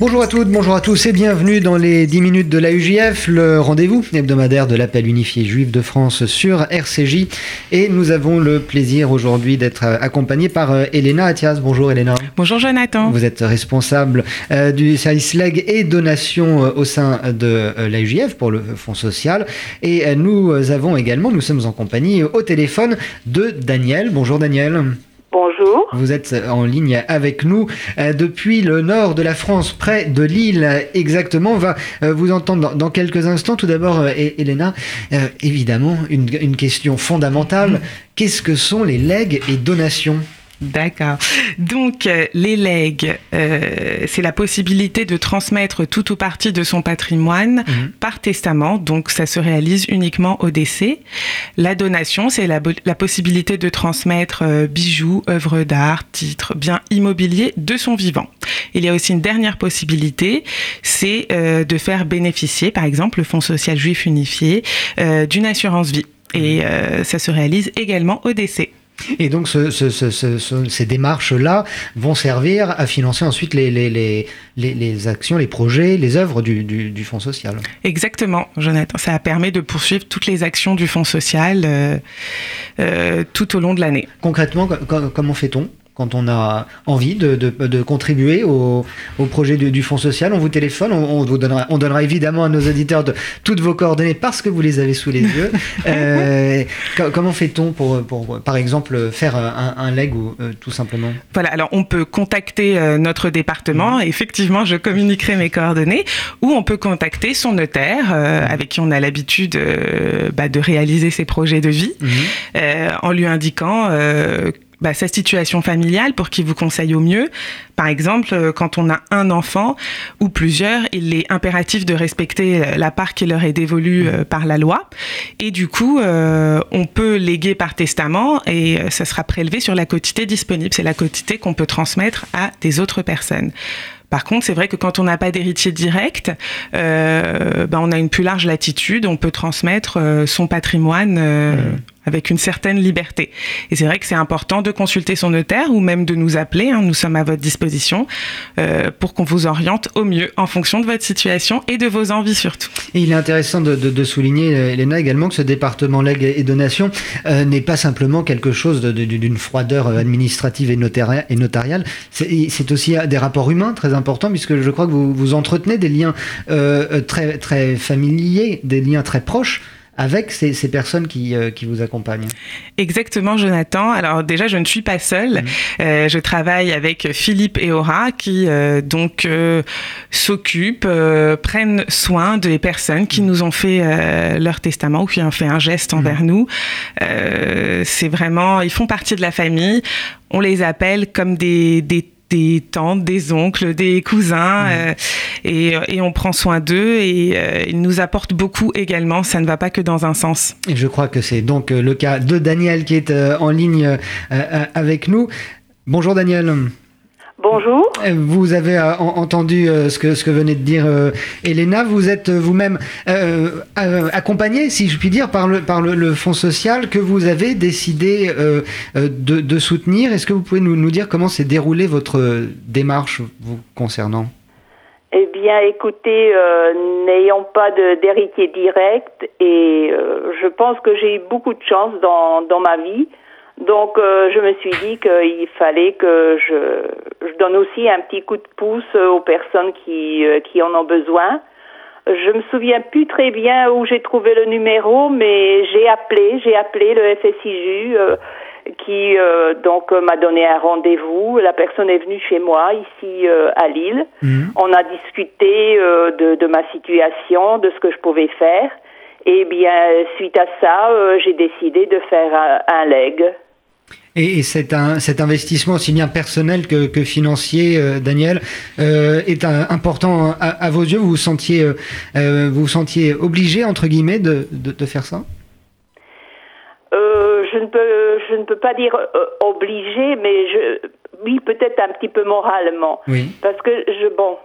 Bonjour à toutes, bonjour à tous et bienvenue dans les 10 minutes de la UJF, le rendez-vous hebdomadaire de l'appel unifié juif de France sur RCJ. Et nous avons le plaisir aujourd'hui d'être accompagné par euh, Elena Athias. Bonjour Elena. Bonjour Jonathan. Vous êtes responsable euh, du service leg et donation euh, au sein de la UJF pour le Fonds social. Et nous avons également, nous sommes en compagnie au téléphone de Daniel. Bonjour Daniel. Bonjour. Vous êtes en ligne avec nous euh, depuis le nord de la France, près de Lille exactement. On va euh, vous entendre dans, quelques instants. Tout d'abord, euh, Elena, évidemment, une, une question fondamentale. Qu'est-ce que sont les legs et donations? D'accord. Donc, euh, les legs, euh, c'est la possibilité de transmettre tout ou partie de son patrimoine mhm. par testament. Donc, ça se réalise uniquement au décès. La donation, c'est la, possibilité de transmettre euh, bijoux, œuvres d'art, titres, biens immobiliers de son vivant. Il y a aussi une dernière possibilité, c'est de faire bénéficier, par exemple, le Fonds social juif unifié d'une assurance vie. Et mhm. ça se réalise également au décès. Et donc ces démarches-là vont servir à financer ensuite les, les, actions, les projets, les œuvres du, Fonds social. Exactement, Jonathan. Ça permet de poursuivre toutes les actions du Fonds social euh, euh, tout au long de l'année. Concrètement, comment fait-on? Quand on a envie de, de, contribuer au, au projet du, Fonds social, on vous téléphone, on, vous donnera, on donnera évidemment à nos auditeurs de, toutes vos coordonnées parce que vous les avez sous les yeux. Euh, comment fait-on pour, pour, par exemple, faire un, un leg ou euh, tout simplement? Voilà, alors on peut contacter euh, notre département, mmh. effectivement je communiquerai mes coordonnées, ou on peut contacter son notaire mmh. avec qui on a l'habitude bah, de réaliser ses projets de vie, mmh. en lui indiquant bah, sa situation familiale pour qu'il vous conseille au mieux. Par exemple, euh, quand on a un enfant ou plusieurs, il est impératif de respecter euh, la part qui leur est dévolue euh, par la loi. Et du coup, on peut léguer par testament et ça sera prélevé sur la quotité disponible. C'est la quotité qu'on peut transmettre à des autres personnes. Par contre, c'est vrai que quand on n'a pas d'héritier direct, euh, ben on a une plus large latitude, on peut transmettre euh, son patrimoine euh. Avec une certaine liberté. Et c'est vrai que c'est important de consulter son notaire ou même de nous appeler, hein, nous sommes à votre disposition, euh, pour qu'on vous oriente au mieux en fonction de votre situation et de vos envies surtout. Il est intéressant de, souligner, Elena, également que ce département legs et donation n'est pas simplement quelque chose d'une froideur administrative et, notariale, c'est aussi des rapports humains très importants important puisque je crois que vous, entretenez des liens euh, euh, très, très familiers, des liens très proches avec ces, ces personnes qui, euh, qui, vous accompagnent. Exactement, Jonathan. Alors déjà, je ne suis pas seule. Mhm. je travaille avec Philippe et Aura qui donc s'occupent, prennent soin des personnes qui mhm. nous ont fait leur testament ou qui ont fait un geste envers mhm. nous. C'est vraiment, ils font partie de la famille. On les appelle comme des, des des tantes, des oncles, des cousins, mmh. euh, et, et, on prend soin d'eux et euh, ils nous apportent beaucoup également. Ça ne va pas que dans un sens. Et je crois que c'est donc euh, le cas de Daniel qui est en ligne avec nous. Bonjour Daniel. Bonjour. Euh, vous avez euh, entendu euh, ce, que, ce que venait de dire Elena. Vous êtes vous-même accompagné, si je puis dire, par le, par le, Fonds social que vous avez décidé de, de, soutenir. Est-ce que vous pouvez nous, nous dire comment s'est déroulée votre démarche vous concernant? Eh bien, écoutez, n'ayant pas d'héritier direct, et je pense que j'ai eu beaucoup de chance dans, dans ma vie, donc euh, je me suis dit qu'il fallait que je, je, donne aussi un petit coup de pouce aux personnes qui, euh, qui en ont besoin. Je me souviens plus très bien où j'ai trouvé le numéro, mais j'ai appelé, j'ai appelé le FSIJU euh, qui donc m'a donné un rendez-vous. La personne est venue chez moi ici à Lille. Mhm. On a discuté de, de ma situation, de ce que je pouvais faire. Et bien, suite à ça, j'ai décidé de faire un, un leg. Et, cet, cet, investissement aussi bien personnel que, que financier, euh, Daniel, euh, est important à, vos yeux. Vous vous sentiez, euh, vous, sentiez obligé entre guillemets de, de, faire ça? Je ne peux, je ne peux pas dire obligé, mais je, oui, peut-être un petit peu moralement. Oui. Parce que je, bon,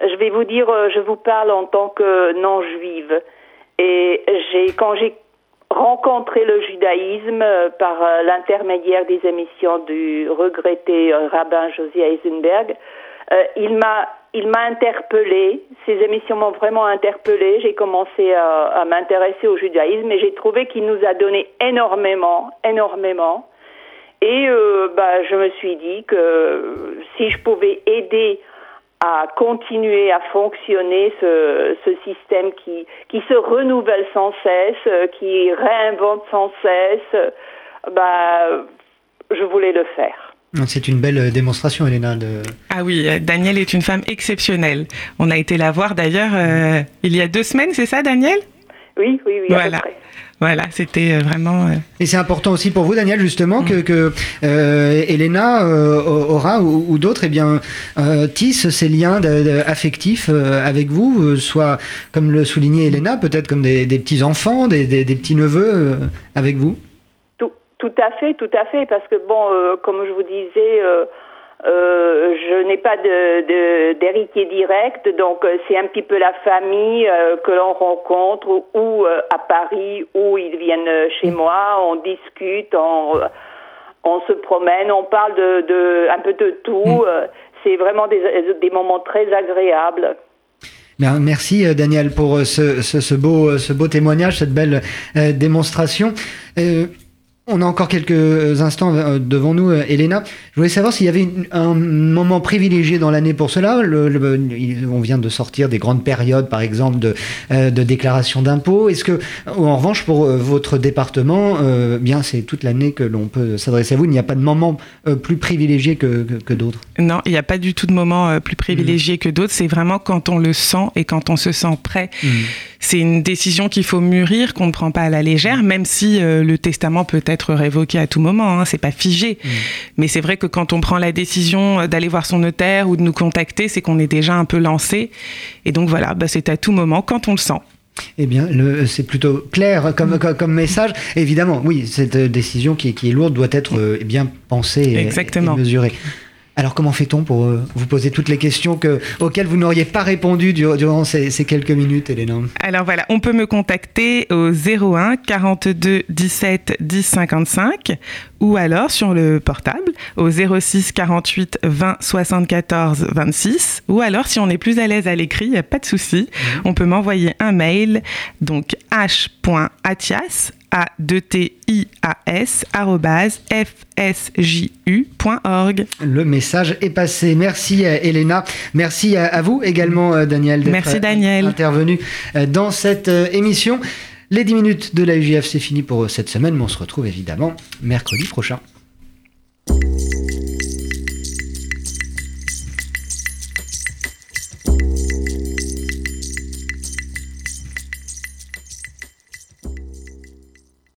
je vais vous dire, je vous parle en tant que non juive. Et j'ai quand j'ai rencontré le judaïsme par l'intermédiaire des émissions du regretté rabbin Josia Eisenberg, il m'a il m'a interpellé. Ces émissions m'ont vraiment interpellé. J'ai commencé à, à m'intéresser au judaïsme et j'ai trouvé qu'il nous a donné énormément, énormément. Et euh, bah, je me suis dit que si je pouvais aider à continuer à fonctionner ce, ce système qui, qui se renouvelle sans cesse, qui réinvente sans cesse, bah, je voulais le faire. C'est une belle euh, démonstration, Elena. De... Ah oui, euh, Daniel est une femme exceptionnelle. On a été la voir d'ailleurs euh, il y a deux semaines, c'est ça, Daniel? Oui, oui, oui. Voilà. Voilà, c'était vraiment. Et c'est important aussi pour vous, Daniel, justement, que, que euh, Elena euh, aura ou, ou d'autres, eh bien, euh, tissent ces liens de, de, affectifs avec vous, soit comme le soulignait Elena, peut-être comme des, des petits enfants, des, des, des petits neveux avec vous. Tout à fait, tout à fait, parce que bon, euh, comme je vous disais, euh, je n'ai pas de d'héritier direct, donc euh, c'est un petit peu la famille euh, que l'on rencontre ou à Paris ou ils viennent chez moi, on discute, on, on se promène, on parle de, de un peu de tout. Mm. C'est vraiment des, des moments très agréables. Merci Daniel pour ce, ce, ce, beau, ce beau témoignage, cette belle euh, démonstration. Euh, on a encore quelques instants euh, devant nous, euh, Elena. Je voulais savoir s'il y avait un moment privilégié dans l'année pour cela. Le, le, on vient de sortir des grandes périodes, par exemple, de, euh, de déclaration d'impôts. Est-ce que, en revanche, pour votre département, euh, bien, c'est toute l'année que l'on peut s'adresser à vous. Il n'y a pas de moment plus privilégié que, que, que d'autres. Non, il n'y a pas du tout de moment plus privilégié mmh. que d'autres. C'est vraiment quand on le sent et quand on se sent prêt. Mmh. C'est une décision qu'il faut mûrir, qu'on ne prend pas à la légère, même si le testament peut être être révoqué à tout moment, hein, c'est pas figé. Mmh. Mais c'est vrai que quand on prend la décision d'aller voir son notaire ou de nous contacter, c'est qu'on est déjà un peu lancé. Et donc voilà, bah, c'est à tout moment quand on le sent. Eh bien, c'est plutôt clair comme, comme, comme, message. Évidemment, oui, cette décision qui est, qui est lourde doit être euh, bien pensée et, et mesurée. Alors comment fait-on pour euh, vous poser toutes les questions que, auxquelles vous n'auriez pas répondu durant, durant ces, ces, quelques minutes, Elena Alors voilà, on peut me contacter au 01 42 17 10 55 ou alors sur le portable au 06 48 20 74 26 ou alors si on est plus à l'aise à l'écrit, il n'y a pas de souci, mmh. on peut m'envoyer un mail donc h.atias a d t i a s fsju.org. Le message est passé. Merci Elena. Merci à vous également euh, Daniel Daniel intervenu euh, dans cette euh, émission. Les 10 minutes de la UGF c'est fini pour cette semaine, mais on se retrouve évidemment mercredi prochain.